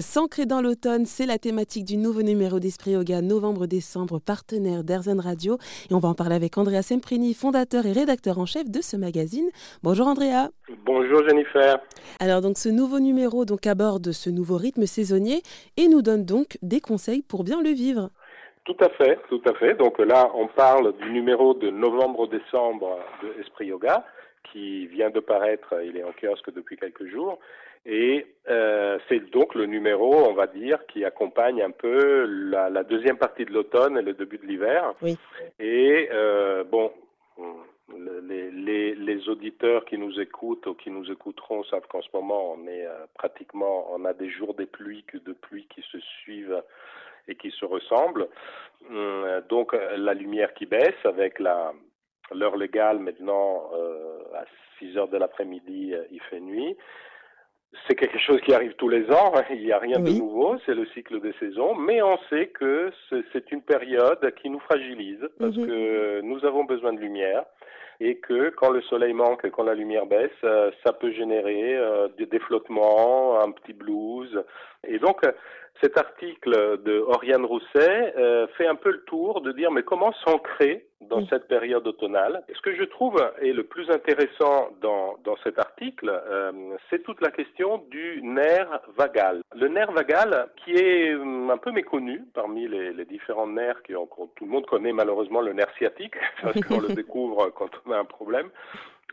S'ancrer dans l'automne, c'est la thématique du nouveau numéro d'Esprit Yoga novembre-décembre, partenaire d'Airzen Radio. Et on va en parler avec Andrea Semprini, fondateur et rédacteur en chef de ce magazine. Bonjour Andrea. Bonjour Jennifer. Alors donc ce nouveau numéro donc aborde ce nouveau rythme saisonnier et nous donne donc des conseils pour bien le vivre. Tout à fait, tout à fait. Donc là, on parle du numéro de novembre-décembre de Esprit Yoga qui vient de paraître, il est en kiosque depuis quelques jours. Et euh, c'est donc le numéro, on va dire, qui accompagne un peu la, la deuxième partie de l'automne et le début de l'hiver. Oui. Et euh, bon, les, les, les, auditeurs qui nous écoutent ou qui nous écouteront savent qu'en ce moment, on est euh, pratiquement, on a des jours des pluies que de pluies qui se suivent et qui se ressemblent. Euh, donc la lumière qui baisse avec la l'heure légale maintenant euh, à 6 heures de l'après-midi, il fait nuit c'est quelque chose qui arrive tous les ans, hein. il n'y a rien de nouveau, c'est le cycle des saisons, mais on sait que c'est une période qui nous fragilise parce mhm. que nous avons besoin de lumière et que quand le soleil manque, quand la lumière baisse, euh, ça peut générer euh, des flottements, un petit blues. Et donc, cet article de Oriane Rousset euh, fait un peu le tour de dire mais comment s'ancrer dans cette période automnale? Ce que je trouve est le plus intéressant dans, dans cet article, euh, c'est toute la question du nerf vagal. Le nerf vagal, qui est hum, un peu méconnu parmi les, les différents nerfs, qui, tout le monde connaît malheureusement le nerf sciatique, parce qu'on le découvre quand on a un problème.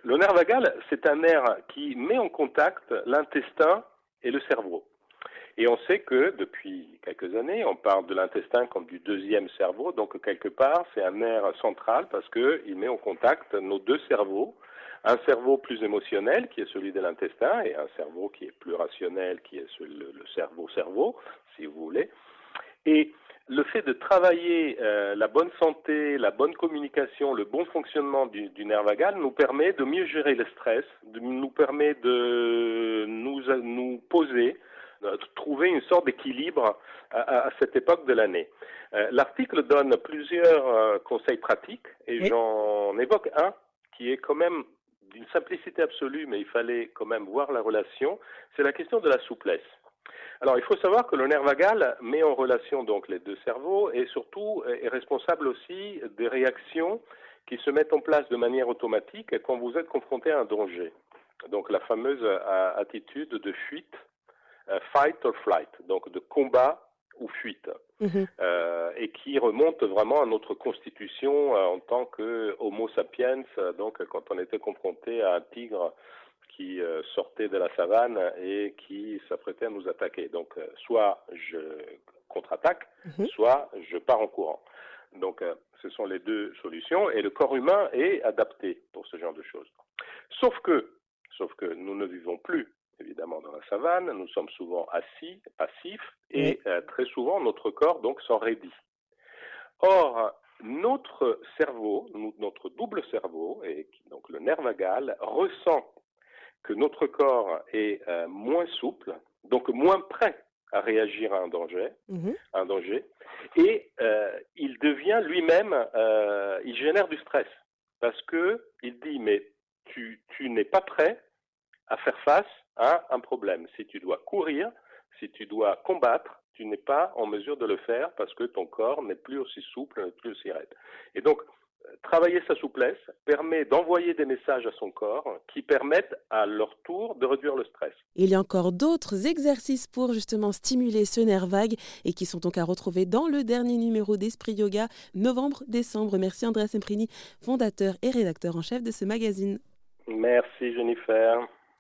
Le nerf vagal, c'est un nerf qui met en contact l'intestin et le cerveau. Et on sait que depuis quelques années, on parle de l'intestin comme du deuxième cerveau, donc quelque part c'est un nerf central parce qu'il met en contact nos deux cerveaux, un cerveau plus émotionnel qui est celui de l'intestin et un cerveau qui est plus rationnel qui est le, cerveau-cerveau, si vous voulez. Et le fait de travailler euh, la bonne santé, la bonne communication, le bon fonctionnement du, nerf vagal nous permet de mieux gérer le stress, nous permet de nous, poser, une sorte d'équilibre à, à, cette époque de l'année. Euh, L'article donne plusieurs euh, conseils pratiques et j'en évoque un qui est quand même d'une simplicité absolue, mais il fallait quand même voir la relation, c'est la question de la souplesse. Alors, il faut savoir que le nerf vagal met en relation donc les deux cerveaux et surtout est responsable aussi des réactions qui se mettent en place de manière automatique quand vous êtes confronté à un danger. Donc, la fameuse attitude de fuite euh, fight or flight, donc de combat ou fuite, mhm. euh, et qui remonte vraiment à notre constitution euh, en tant que Homo sapiens, donc quand on était confronté à un tigre qui sortait de la savane et qui s'apprêtait à nous attaquer. Donc soit je contre-attaque, mhm. soit je pars en courant. Donc ce sont les deux solutions et le corps humain est adapté pour ce genre de choses. Sauf que, sauf que nous ne vivons plus évidemment dans la savane, nous sommes souvent assis, passifs, et euh, très souvent notre corps donc s'en raidit. Or, notre cerveau, notre double cerveau, et donc le nerf vagal, ressent que notre corps est euh, moins souple, donc moins prêt à réagir à un danger, mhm. un danger, et euh, il devient lui-même, il génère du stress parce que il dit mais tu, tu n'es pas prêt à faire face un problème. Si tu dois courir, si tu dois combattre, tu n'es pas en mesure de le faire parce que ton corps n'est plus aussi souple, n'est plus aussi raide. Et donc, travailler sa souplesse permet d'envoyer des messages à son corps qui permettent à leur tour de réduire le stress. Il y a encore d'autres exercices pour justement stimuler ce nerf vague et qui sont donc à retrouver dans le dernier numéro d'Esprit Yoga, novembre-décembre. Merci Andrea Semprini, fondateur et rédacteur en chef de ce magazine. Merci Jennifer.